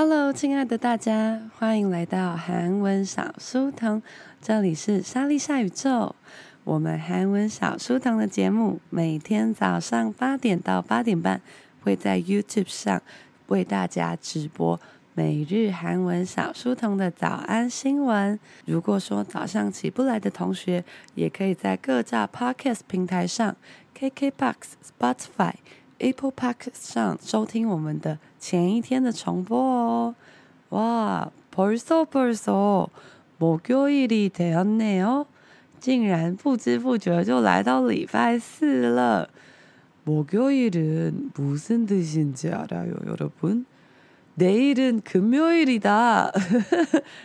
Hello，亲爱的大家，欢迎来到韩文小书童，这里是莎莉夏宇宙。我们韩文小书童的节目每天早上八点到八点半会在 YouTube 上为大家直播每日韩文小书童的早安新闻。如果说早上起不来的同学，也可以在各大 Podcast 平台上，KKBOX、Spotify。Apple Park 上收听我们的前一天的重播哦！哇，벌써벌써목요일이되었네요，竟然不知不觉就来到礼拜四了。목요일은무슨뜻인지알아요여러분내일은금요일이다。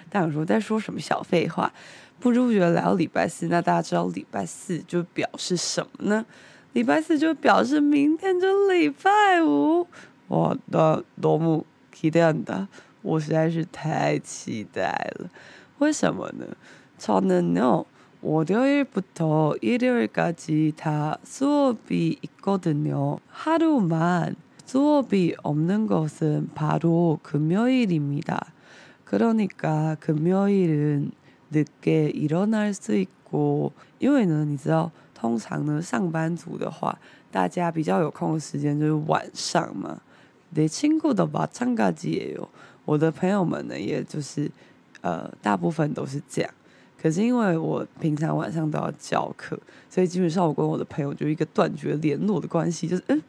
但我说在说什么小废话？不知不觉来到礼拜四，那大家知道礼拜四就表示什么呢？ 礼拜四就表示明天就礼拜五，哇，那多么期待的！我实在是太期待了。为什么呢？저는요월요일부터일요일까지다수업이있거든요하루만수업이없는것은바로금요일입니다그러니까금요일은늦게일어날수있고因为呢，你知道。 通常呢上班族的话大家比较有空的时间就是晚上嘛。得清库的吧唱嘎吉也有。我的朋友们呢也就是呃大部分都是这样。可是因为我平常晚上都要教课所以基本上我跟我的朋友就一个断绝联络的关系就是嗯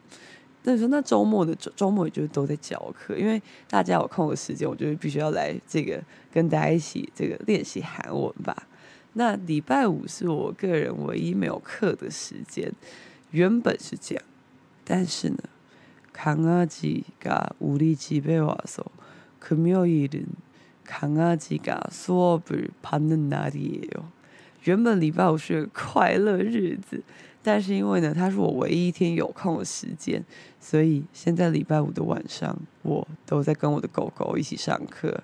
那你说那周末的周周末也就是都在教课？因为大家有空的时间我就必须要来这个跟大家一起这个练习韩文吧。那礼拜五是我个人唯一没有课的时间，原本是这样，但是呢，강아지가우리집에와서금요일은강아지가수업을받는날이에요。原本礼拜五是个快乐日子，但是因为呢，它是我唯一一天有空的时间，所以现在礼拜五的晚上，我都在跟我的狗狗一起上课。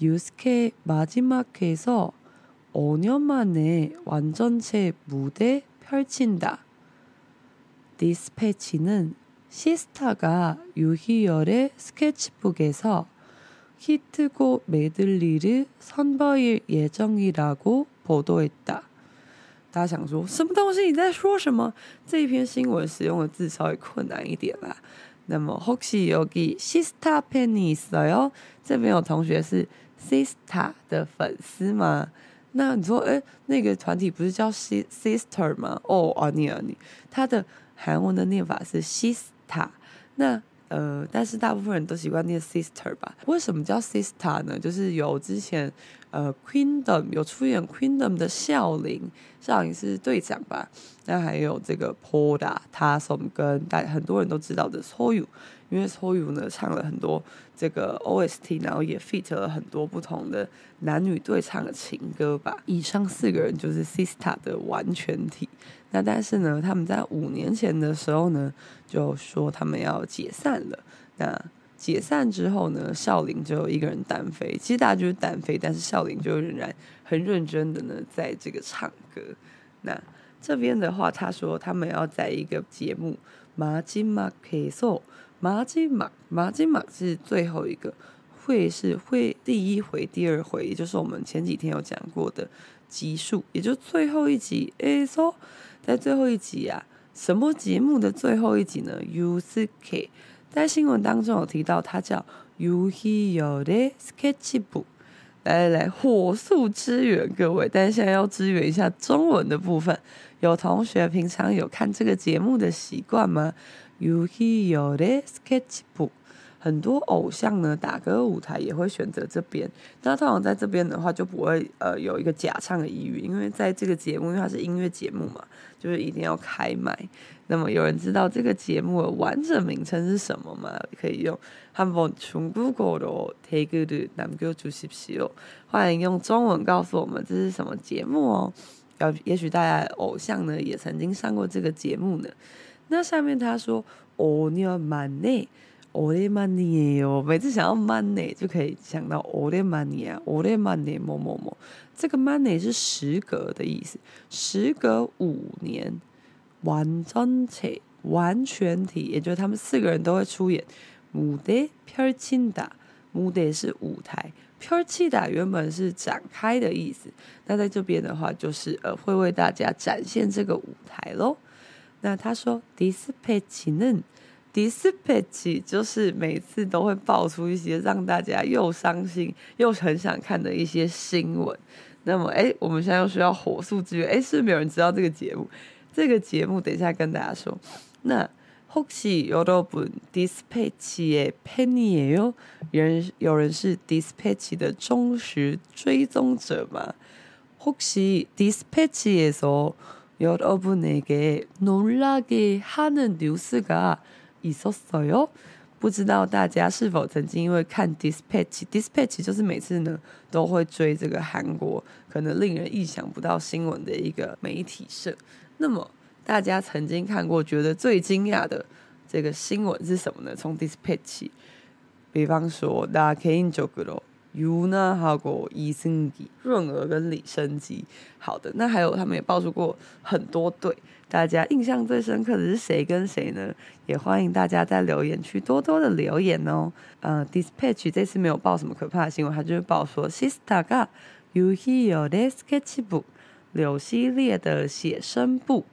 유스케 마지막회에서 5년 만에 완전체 무대 펼친다. 디스패치는 시스타가 유희열의 스케치북에서 히트곡 메들리를 선보일 예정이라고 보도했다. 大家想说什么东西？你在说什么？这一篇新闻使用的字稍微困难一点啦。那么혹시 여기 시스타 팬이 있어요? 这边有同学是 Sister 的粉丝吗？那你说，哎，那个团体不是叫 Sister 吗？哦，啊你啊你，他的韩文的念法是 Sister。那呃，但是大部分人都习惯念 Sister 吧？为什么叫 Sister 呢？就是有之前呃 Queendom 有出演 Queendom 的孝琳，孝琳是队长吧？那还有这个 Poda Taesom 跟大很多人都知道的 So You。因为 SOYU 呢唱了很多这个 OST，然后也 feat 了很多不同的男女对唱的情歌吧。以上四个人就是 Sista 的完全体。那但是呢，他们在五年前的时候呢，就说他们要解散了。那解散之后呢，少林就一个人单飞。其实大家就是单飞，但是少林就仍然很认真的呢，在这个唱歌。那这边的话，他说他们要在一个节目《马金马 K 颂》。 서马吉马马吉马是最后一个，会是会第一回、第二回，也就是我们前几天有讲过的集数，也就最后一集。诶，说在最后一集啊，什么节目的最后一集呢？U 四 K，在新闻当中有提到，它叫 Yuhiyeol 의 Sketchbook。来来来，火速支援各位！但是现在要支援一下中文的部分。有同学平常有看这个节目的习惯吗？유희열의 sketchbook。很多偶像呢，打歌舞台也会选择这边。那通常在这边的话，就不会呃有一个假唱的疑虑，因为在这个节目，因为它是音乐节目嘛，就是一定要开麦。那么有人知道这个节目的完整名称是什么吗？可以用한번중국어로댓글을남겨주십시오。欢迎用中文告诉我们这是什么节目哦。要也许大家偶像呢也曾经上过这个节目呢。 那下面他说오늘만에 오랜만이에요。每次想要 money 就可以想到오랜만이啊，오랜만에某某某。这个 money 是时隔的意思，时隔五年，완전체完全体，也就是他们四个人都会出演무대펼친다。무대是舞台，펼치다原本是展开的意思，那在这边的话就是呃会为大家展现这个舞台喽。 那他说디스패치는 Dispatch 就是每次都会爆出一些让大家又伤心又很想看的一些新闻。那么，哎，我们现在又需要火速支援。哎，是不是没有人知道这个节目？这个节目等一下跟大家说。那혹시여러분 Dispatch 의팬이에요？有人有人是 Dispatch 的忠实追踪者吗？혹시 Dispatch 에서 여러분에게놀라게하는뉴스가 있었어요？不知道大家是否曾经因为看 Dispatch，Dispatch 就是每次呢都会追这个韩国可能令人意想不到新闻的一个媒体社。那么大家曾经看过觉得最惊讶的这个新闻是什么呢？从 Dispatch，比方说大家可以就个咯。 유나하고이승기、润娥跟李升基。好的，那还有他们也爆出过很多对，大家印象最深刻的是谁跟谁呢？也欢迎大家在留言区多多的留言哦。呃，Dispatch 这次没有报什么可怕的新闻，他就是报说 시스타가유희열의 sketchbook，柳熙烈的写生簿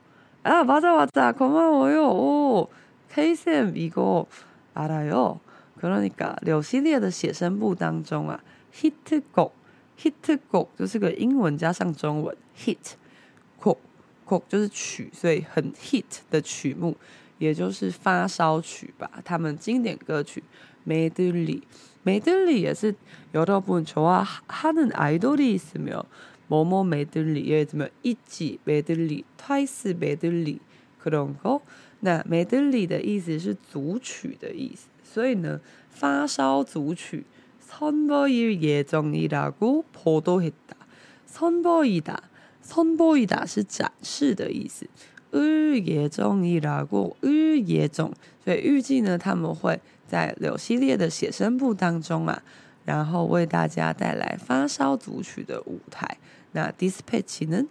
啊，맞아맞아고마워요 오 K-쌤 이거알아요 可能你讲柳熙烈的写生簿当中啊，hit곡，hit곡 就是个英文加上中文，hit，곡，곡 就是曲，所以很 hit 的曲目，也就是发烧曲吧。他们经典歌曲，medley，medley 也是有的部分说啊，他的 idol 是没有，某某 medley 也怎么一季 medley，twice medley，可能哦。那 medley 的意思是组曲的意思。 所以呢，发烧组曲선보일예정이라고보도했다。선보이다，선보이다是展示的意思。을예정이라고을예정，所以预计呢，他们会在柳熙烈的写生簿当中啊，然后为大家带来发烧组曲的舞台。那 Dispatch 呢，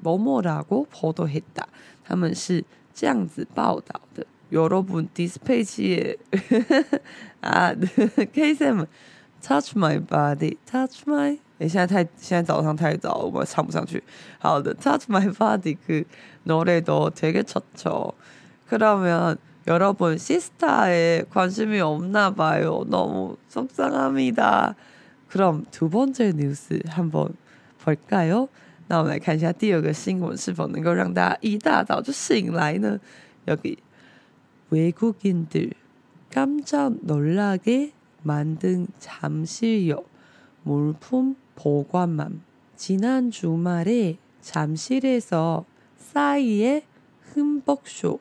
뭐뭐라고보도했다，他们是这样子报道的。 여러분 Dispatch 아 K-쌤 Touch my body, touch my 哎，现在太现在早上太早了，我们唱不上去。好的，Touch my body 그 노래도되게좋죠그러면여러분 시스타에 관심이 없나 봐요. 너무 속상합니다. 그럼 두 번째 뉴스 한번볼까요?那我们来看一下第二个新闻是否能够让大家一大早就醒来呢？여기 외국인들 깜짝 놀라게 만든 잠실역 물품 보관함. 지난 주말에 잠실에서 싸이의 흠뻑쇼,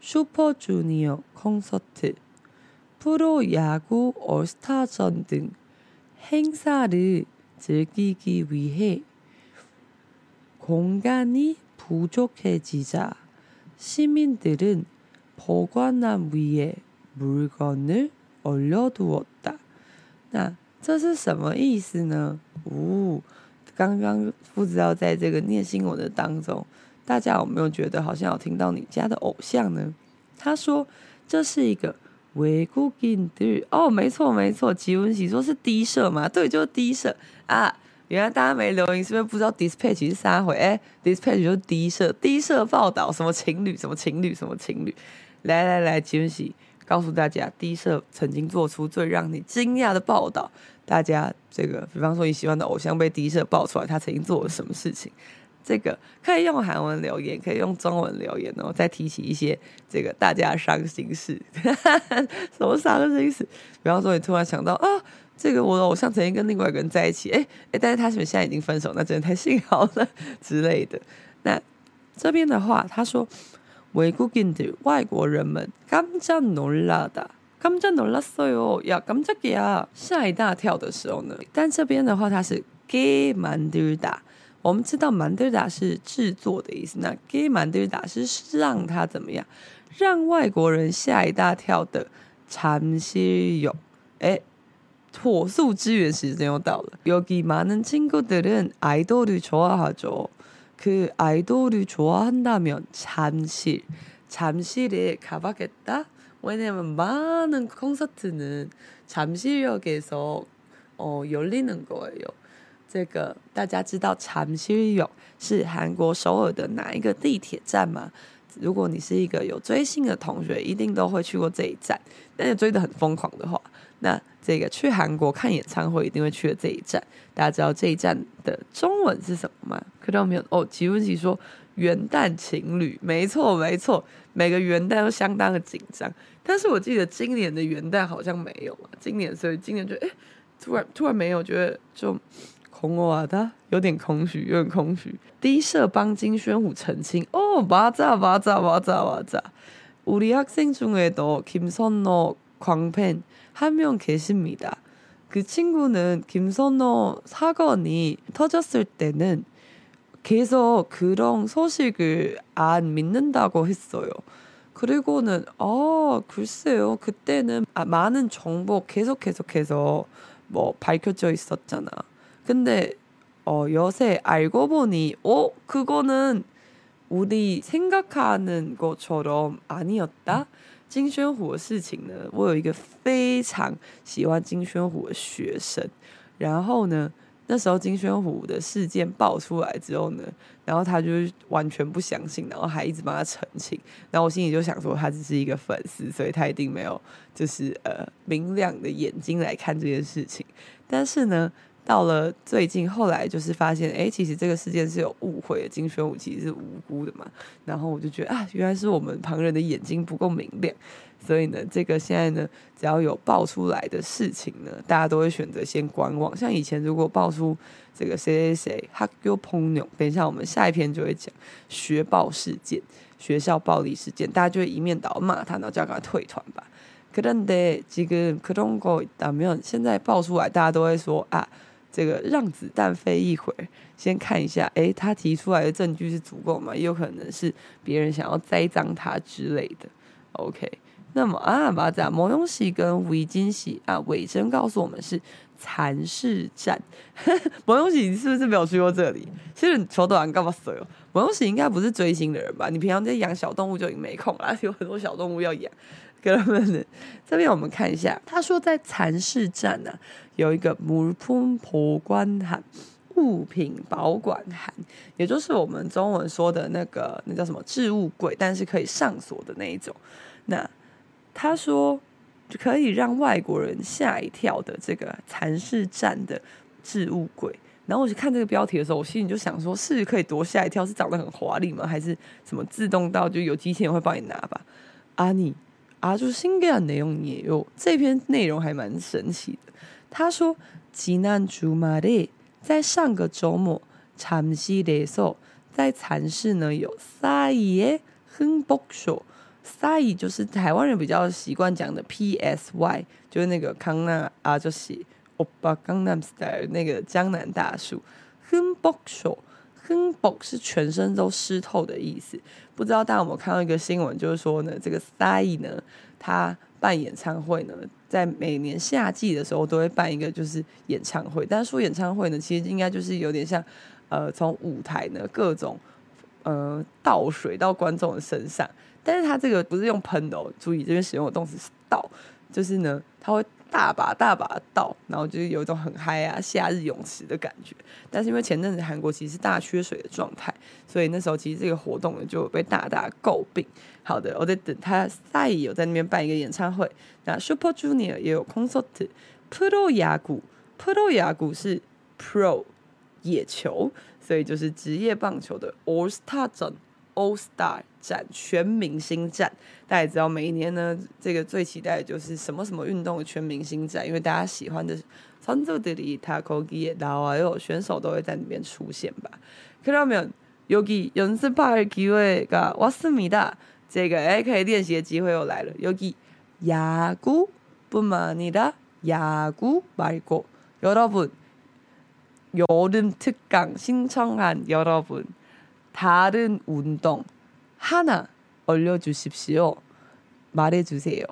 슈퍼주니어 콘서트, 프로야구 올스타전 등 행사를 즐기기 위해 공간이 부족해지자 시민들은 보관함 위에 물건을 올려두었다. 那这是什么意思呢？哦，刚刚不知道在这个念新闻的当中，大家有没有觉得好像有听到你家的偶像呢？他说这是一个외국인들哦，没错没错，吉文喜说是低社嘛，对，就是低社啊。原来大家没留意，是不是不知道 Dispatch 是啥回？哎，Dispatch 就是低社，低社报道什么情侣，什么情侣，什么情侣。 来来来，金喜告诉大家，低社曾经做出最让你惊讶的报道。大家这个，比方说你喜欢的偶像被低社爆出来，他曾经做了什么事情？这个可以用韩文留言，可以用中文留言哦。再提起一些这个大家伤心事，什么伤心事？比方说你突然想到啊，这个我的偶像曾经跟另外一个人在一起，哎哎，但是他是不是现在已经分手？那真的太幸好了之类的。那这边的话，他说。 외국인들外国人们깜짝놀라다깜짝놀랐어요야깜짝이야吓一大跳的时候呢，但这边的话它是게만들다我们知道만들다是制作的意思，那게만들다是让他怎么样，让外国人吓一大跳的잠실역哎，火速支援时间又到了。여기많은친구들은아이돌을좋아하죠 그 아이돌을 좋아한다면 잠실, 잠실에 가봐겠다? 왜냐면 많은 콘서트는 잠실역에서 어, 열리는 거예요. 这个大家知道잠실역是韩国首尔的哪一个地铁站吗？ 如果你是一个有追星的同学，一定都会去过这一站。但是追得很疯狂的话，那这个去韩国看演唱会一定会去的这一站。大家知道这一站的中文是什么吗？看到没有？哦，吉文吉说元旦情侣，没错没错，每个元旦都相当的紧张。但是我记得今年的元旦好像没有啊，今年所以今年就哎，突然突然没有，觉得就。 空哇的，有点空虚，有点空虚。低社帮金宣虎澄清哦，맞아맞아맞아맞아우리학생중에도김선호광팬한명계십니다그친구는김선호사건이터졌을때는계속그런소식을안믿는다고했어요그리고는아글쎄요그때는아많은정보계속계속해서뭐밝혀져있었잖아 근데 어, 요새 알고 보니 어 그거는 우리 생각하는 것처럼 아니었다. 金宣虎的事情呢，我有一个非常喜欢金宣虎的学生，然后呢，那时候金宣虎的事件爆出来之后呢，然后他就完全不相信，然后还一直帮他澄清，然后我心里就想说，他只是一个粉丝，所以他一定没有就是呃明亮的眼睛来看这件事情，但是呢。 到了最近，后来就是发现，哎，其实这个事件是有误会的，金宣虎其实是无辜的嘛。然后我就觉得啊，原来是我们旁人的眼睛不够明亮，所以呢，这个现在呢，只要有爆出来的事情呢，大家都会选择先观望。像以前如果爆出这个谁谁谁학교폭력，等一下我们下一篇就会讲学暴事件、学校暴力事件，大家就会一面倒骂他，然后叫他退团吧。可能得几个可能够打没有，现在爆出来，大家都会说啊。 这个让子弹飞一会儿，先看一下，诶，他提出来的证据是足够吗？也有可能是别人想要栽赃他之类的。OK，那么啊，把这模用喜跟韦金喜啊，尾声告诉我们是蚕室站。模用喜，你是不是没有去过这里？其实求短干嘛死哟？模用喜应该不是追星的人吧？你平常在养小动物就已经没空了，有很多小动物要养。这边我们看一下，他说在蚕市站呢，有一个木铺婆关函物品保管函，也就是我们中文说的那个。那叫什么置物柜？但是可以上锁的那一种。那他说可以让外国人吓一跳的这个蚕市站的置物柜。然后我去看这个标题的时候，我心里就想说是可以多吓一跳，是长得很华丽吗？还是什么自动到就有机器人会帮你拿吧？阿尼。尼。啊，就是新的内容也有，这篇内容还蛮神奇的。他说，지난주말에在上个周末，잠실에서在蚕室呢有싸이의흠복쇼，싸이就是台湾人比较习惯讲的 P S Y，就是那个康纳啊，就是欧巴江南 style 那个江南大叔哼복쇼。哼，box 是全身都湿透的意思。 不知道大家有没有看到一个新闻，就是说呢，这个 Psy 呢，他办演唱会呢，在每年夏季的时候都会办一个就是演唱会。但是说演唱会呢，其实应该就是有点像，呃，从舞台呢各种呃倒水到观众的身上。但是他这个不是用喷的哦，注意这边使用的动词是倒，就是呢，他会大把大把倒，然后就是有一种很嗨啊，夏日泳池的感觉。但是因为前阵子韩国其实是大缺水的状态，所以那时候其实这个活动呢就被大大诟病。好的，我在等他赛有在那边办一个演唱会。那 Super Junior 也有 concert，Pro 野球，Pro 野球是 Pro 野球，所以就是职业棒球的 All Star 战。All Star 战全明星战，大家也知道，每一年呢，这个最期待的就是什么什么运动的全明星战，因为大家喜欢的선수들이다거기에나와요，选手都会在里面出现吧。그러면여기연습할기회가왔습니다。这个哎，可以练习的机会又来了。여기야구뿐만아니라야구말고여러분여름특강신청한여러분 다른운동 하나알려주십시오말해주세요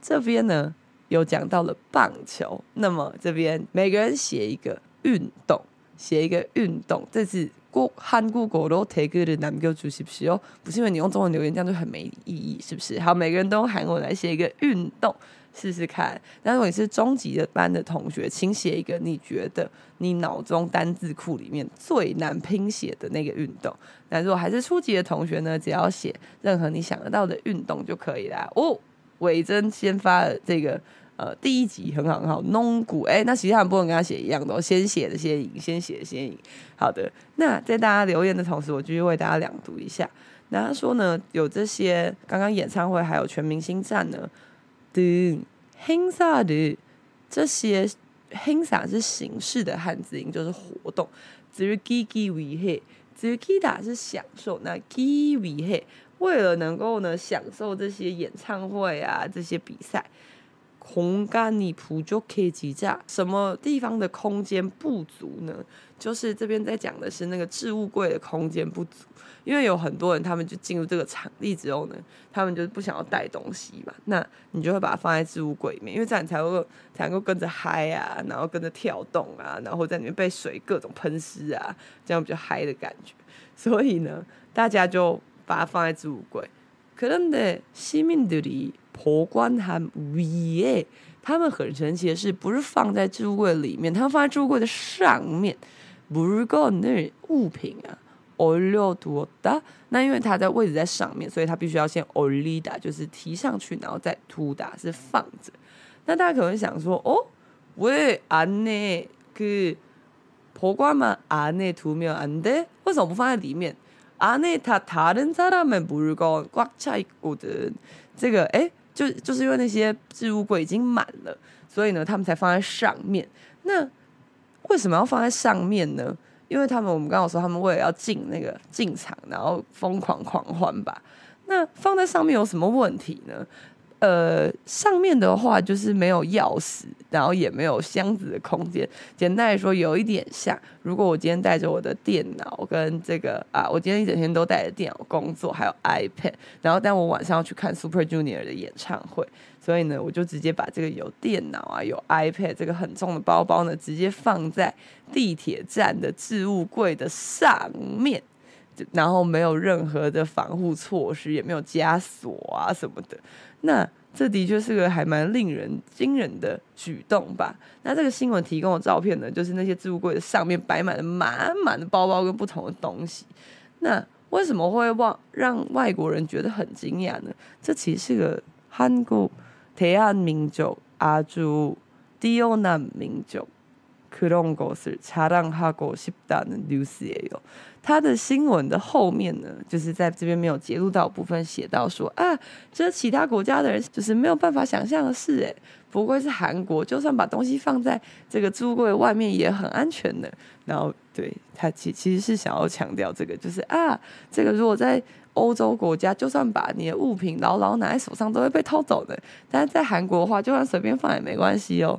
这边呢有讲到了棒球，那么这边每个人写一个运动，写一个运动，这是 过한국어로댓글을남겨주십시오不是因为你用中文留言这样就很没意义，是不是？好，每个人都用韩文来写一个运动。试试看。那如果你是中级的班的同学，请写一个你觉得你脑中单字库里面最难拼写的那个运动。那如果还是初级的同学呢，只要写任何你想得到的运动就可以啦。哦，伟珍先发了这个 呃第一集很好很好，弄谷哎，那其他人不能跟他写一样的，先写的先赢，先写的先赢。好的，那在大家留言的同时，我继续为大家朗读一下。那他说呢，有这些刚刚演唱会还有全明星战呢。的 hinsa 的这些很少是形式的汉字音，就是活动。至于 gigi we he，至于 gita 是享受。那 gigi we he 为了能够呢享受这些演唱会啊这些比赛，空干你扑就可以挤架，什么地方的空间不足呢？就是这边在讲的是那个置物柜的空间不足。因为有很多人，他们就进入这个场地之后呢，他们就不想要带东西嘛，那你就会把它放在置物柜里面，因为这样你才会才能够跟着嗨啊，然后跟着跳动啊，然后在里面被水各种喷湿啊，这样比较嗨的感觉。所以呢，大家就把它放在置物柜。可能的西敏德里婆关含위에他们很神奇的是，不是放在置物柜里面，他们放在置物柜的上面，물건을物品啊。올려두었다，那因为它在位置在上面，所以它必须要先 올리다，就是提上去，然后再 두다，是放着。那大家可能会想说，哦，왜안에그보관만안에두면안 돼？ 为什么不放在里面？안에다다른사람의물건꽉차있거든。这个哎， 就就是因为那些置物柜已经满了，所以呢，他们才放在上面。那为什么要放在上面呢？因为他们，我们刚刚说，他们为了要进那个进场，然后疯狂狂欢吧。那放在上面有什么问题呢？呃，上面的话就是没有钥匙，然后也没有箱子的空间。简单来说，有一点像，如果我今天带着我的电脑跟这个啊，我今天一整天都带着电脑工作，还有 iPad，然后但我晚上要去看 Super Junior 的演唱会，所以呢，我就直接把这个有电脑啊、有 iPad 这个很重的包包呢，直接放在地铁站的置物柜的上面，然后没有任何的防护措施，也没有加锁啊什么的。那这的确是个还蛮令人惊人的举动吧？那这个新闻提供的照片呢，就是那些置物柜的上面摆满了满满的包包跟不同的东西。那为什么会让让外国人觉得很惊讶呢？这其实是个韩国대한민족아주뛰어난민족 그런것을자랑하고싶다는뉴스예요。他的新闻的后面呢，就是在这边没有截录到部分写到说啊，这其他国家的人就是没有办法想象的事诶，不愧是韩国，就算把东西放在这个置物柜外面也很安全的。然后对他其其实是想要强调这个，就是啊，这个如果在欧洲国家，就算把你的物品牢牢拿在手上都会被偷走的，但是在韩国的话，就算随便放也没关系哦。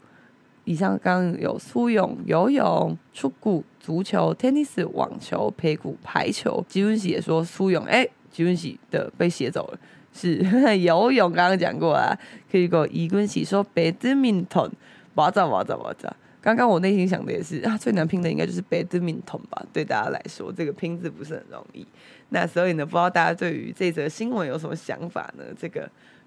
以上刚有苏泳、游泳、出谷、足球、tennis、网球、排骨、排球。吉文喜也说苏泳，哎，吉文喜的被写走了，是游泳。刚刚讲过啊，可以个伊文喜说 badminton，哇咋哇咋哇咋。刚刚我内心想的也是啊，最难拼的应该就是 badminton 吧？对大家来说，这个拼字不是很容易。那所以呢，不知道大家对于这则新闻有什么想法呢？这个。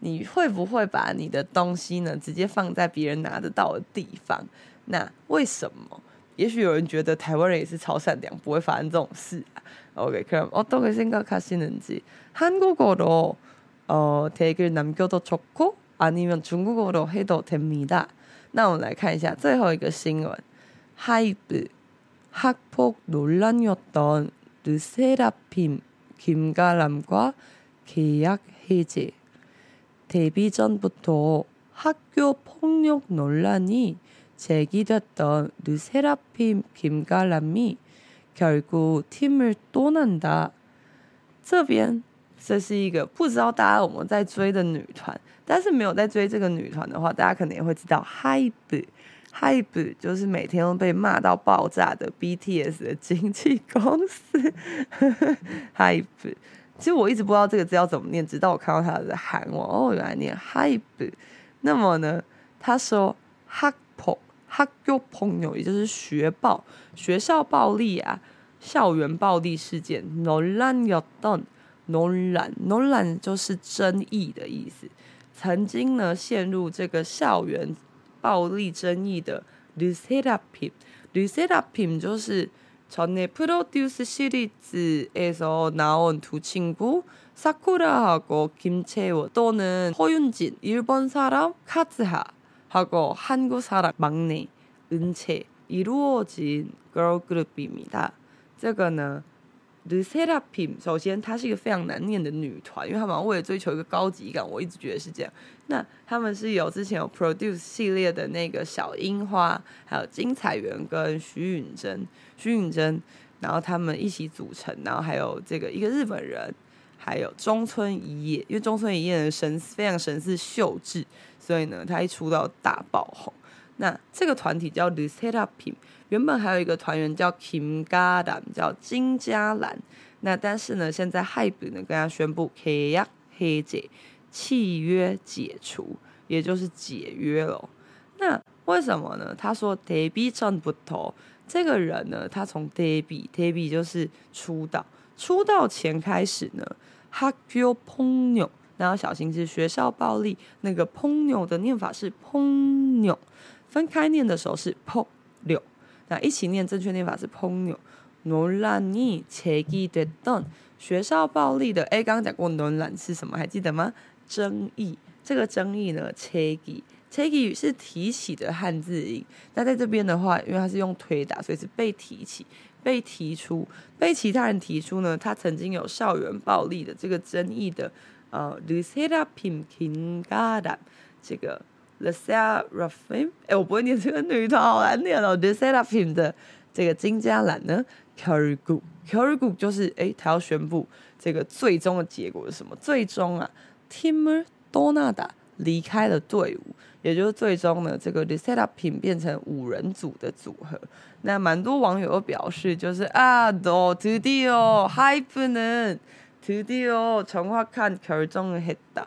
你会不会把你的东西呢，直接放在别人拿得到的地方？那为什么？也许有人觉得台湾人也是超善良，不会发生这种事啊。OK，그럼어떤게생각하시는지한국어로어댓글남겨도좋고아니면중국어로해도됩니다那我们来看一下最后一个新闻。HYBE 학폭논란이었던르세라핌김가람과계약해제 데뷔 전부터 학교 폭력 논란이 제기됐던 르세라핌 김가람이 결국 팀을 떠난다. 这边这是一个不知道大家有没有在追的女团，但是没有在追这个女团的话，大家可能也会知道 HYBE，HYBE 就是每天都被骂到爆炸的 BTS 的经纪公司，HYBE。 其实我一直不知道这个字要怎么念，直到我看到他的喊我哦，原来念 “hype”。那么呢，他说 “hakpo”，“hakpo” 朋友，也就是学暴、学校暴力啊、校园暴力事件。no lan y o don no lan no lan 就是争议的意思。曾经呢，陷入这个校园暴力争议的 Lucerpin，Lucerpin 就是。 전에 프로듀스 시리즈에서 나온 두 친구 사쿠라하고 김채원 또는 허윤진 일본 사람 카즈하하고 한국 사람 막내 은채 이루어진 걸그룹입니다. 这个呢 l u c e t a p i m 首先它是一个非常难念的女团，因为他们为了追求一个高级感，我一直觉得是这样。那他们是有之前有 Produce 系列的那个小樱花，还有金彩媛跟徐允珍，徐允珍，然后他们一起组成，然后还有这个一个日本人，还有中村一叶，因为中村一叶的神非常神似秀智，所以呢，他一出道大爆红。那这个团体叫 l u c e t a p i m 原本还有一个团员叫 Kim g a d a n 叫金加兰。那但是呢，现在 HYBE 呢跟他宣布 k y a 解契约解除，也就是解约了。那为什么呢？他说 d e b i Chan 不投这个人呢，他从 d e b i d e b i 就是出道，出道前开始呢 h a k y o Ponyo 那要小心是学校暴力，那个 Ponyo 的念法是 Ponyo，分开念的时候是 Ponyo 那一起念正确念法是朋友。논란이제기됐던学校暴力的，哎，刚刚讲过논란是什么？还记得吗？争议。这个争议呢，제기제기是提起的汉字音。那在这边的话，因为它是用推打，所以是被提起、被提出、被其他人提出呢。他曾经有校园暴力的这个争议的，呃，르세라핌김가람这个。 The Seraphim，哎，我不会念这个女团，好难念哦。The Seraphim 的这个金嘉兰呢，결국，결국 就是哎，他要宣布这个最终的结果是什么？最终啊，팀을떠나다离开了队伍，也就是最终呢，这个 The Seraphim 变成五人组的组合。那蛮多网友都表示，就是啊，도드디어 HYBE는 드디어 정확한 결정을 했다。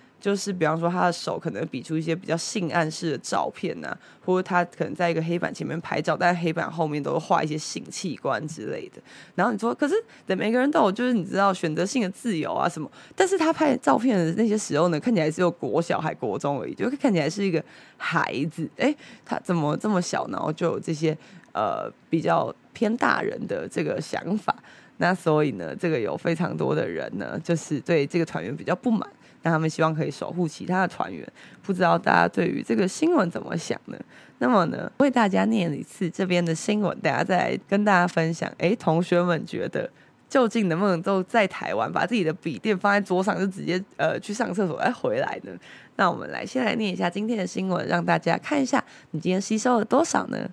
就是比方说，他的手可能比出一些比较性暗示的照片呐、啊，或者他可能在一个黑板前面拍照，但黑板后面都画一些性器官之类的。然后你说，可是对每个人都有，就是你知道选择性的自由啊什么，但是他拍照片的那些时候呢，看起来只有国小还国中而已，就看起来是一个孩子。诶，他怎么这么小，然后就有这些呃比较偏大人的这个想法？那所以呢，这个有非常多的人呢，就是对这个团员比较不满。那他们希望可以守护其他的团员，不知道大家对于这个新闻怎么想呢？那么呢，为大家念一次这边的新闻，大家再来跟大家分享。诶，同学们觉得究竟能不能都在台湾把自己的笔电放在桌上，就直接呃去上厕所再回来呢？那我们来先来念一下今天的新闻，让大家看一下你今天吸收了多少呢？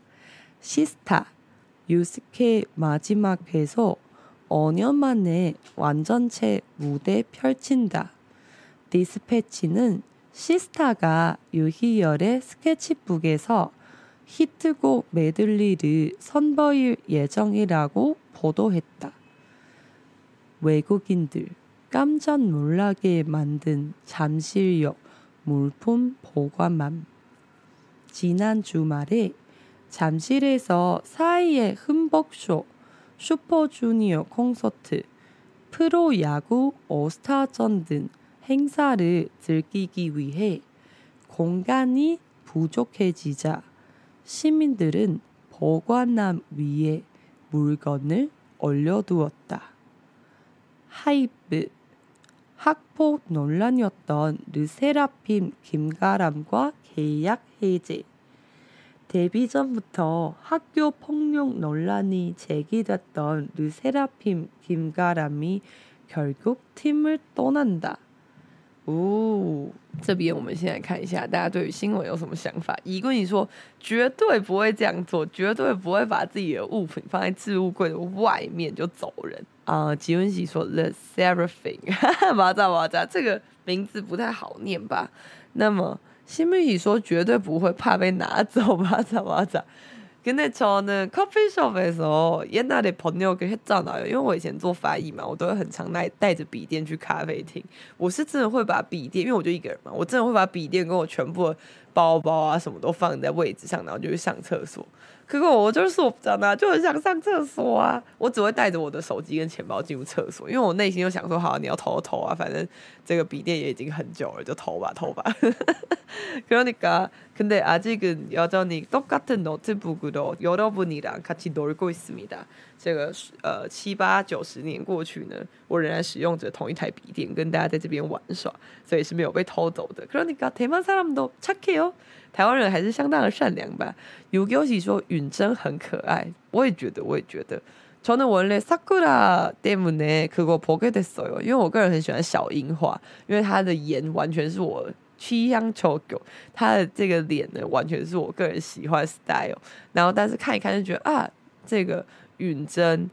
시스타유스케마지막에서5년만에완전체무대펼친다 디스패치는 시스타가 유희열의 스케치북에서 히트곡 메들리를 선보일 예정이라고 보도했다. 외국인들 깜짝 놀라게 만든 잠실역 물품 보관함. 지난 주말에 잠실에서 사이의 흠벅쇼 슈퍼주니어 콘서트 프로야구 오스타전 등 행사를 즐기기 위해 공간이 부족해지자 시민들은 보관함 위에 물건을 올려두었다. 하이브 학폭 논란이었던 르세라핌 김가람과 계약 해제 데뷔 전부터 학교 폭력 논란이 제기됐던 르세라핌 김가람이 결국 팀을 떠난다. 哦，这边我们先来看一下，大家对于新闻有什么想法？一跟你说，绝对不会这样做，绝对不会把自己的物品放在置物柜的外面就走人啊。吉文喜说 The Seraphim，哈 哈，马扎马扎，这个名字不太好念吧？那么新媒体说绝对不会怕被拿走，马扎马扎。跟那时候呢，coffee shop 的时候，옛날에번역을했잖아요。因为我以前做翻译嘛，我都会很常带带着笔电去咖啡厅。我是真的会把笔电，因为我就一个人嘛，我真的会把笔电跟我全部的包包啊什么都放在位置上，然后就去上厕所。可是我就是我长大就很想上厕所啊，我只会带着我的手机跟钱包进入厕所，因为我内心就想说，好，你要偷偷啊，反正这个笔电也已经很久了，就偷吧，偷吧。그러니까 근데아직은여전히똑같은노트북으로여러분이랑같이놀고있습니다这个呃七八九十年过去呢，我仍然使用着同一台笔电，跟大家在这边玩耍，所以是没有被偷走的。그러니까대만사람도착해요台湾人还是相当的善良吧。有给我说允真很可爱，我也觉得，我也觉得。저는원래사쿠라때문에그거보게됐어요因为我个人很喜欢小樱花，因为它的颜完全是我 七香球狗，他的这个脸呢，完全是我个人喜欢 style。然后，但是看一看就觉得啊，这个允真，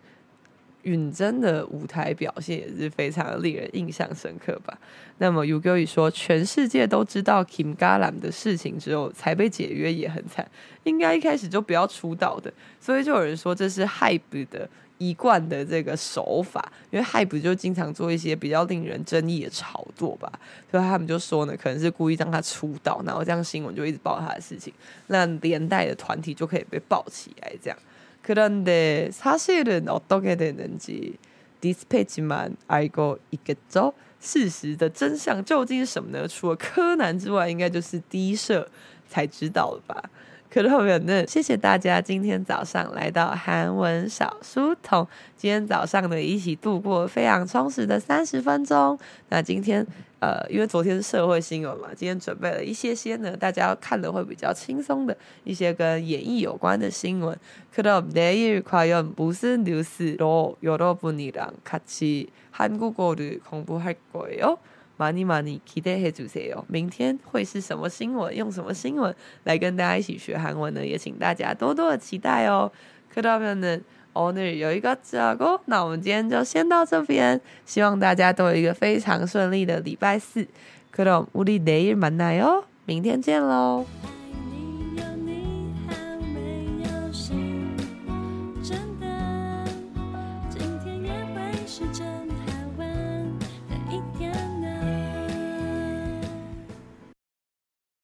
允真的舞台表现也是非常令人印象深刻吧。那么 y u g o 说，全世界都知道 Kim g a l a m 的事情之后，才被解约也很惨，应该一开始就不要出道的。所以就有人说这是 Hype 的一贯的这个手法，因为 Hype 就经常做一些比较令人争议的炒作吧。所以他们就说呢，可能是故意让他出道，然后这样新闻就一直报他的事情，那连带的团体就可以被爆起来，这样。 그런데 사실은 어떻게 되는지 디스패치만 알고 있겠죠? 事实的真相究竟是什么呢？除了柯南之外，应该就是 D 社才知道了吧。 可是后面呢？谢谢大家今天早上来到韩文小书童。今天早上呢，一起度过非常充实的三十分钟。那今天呃，因为昨天是社会新闻嘛，今天准备了一些些呢，大家看了会比较轻松的一些跟演艺有关的新闻。그럼내일과연무슨뉴스로여러분이랑같이한국어를공부할거예요 많이많이기대해주세요。明天会是什么新闻？用什么新闻来跟大家一起学韩文呢？也请大家多多的期待哦。그러면은오늘여기까지하고，那我们今天就先到这边。希望大家都有一个非常顺利的礼拜四。그럼우리내일만나요。明天见喽。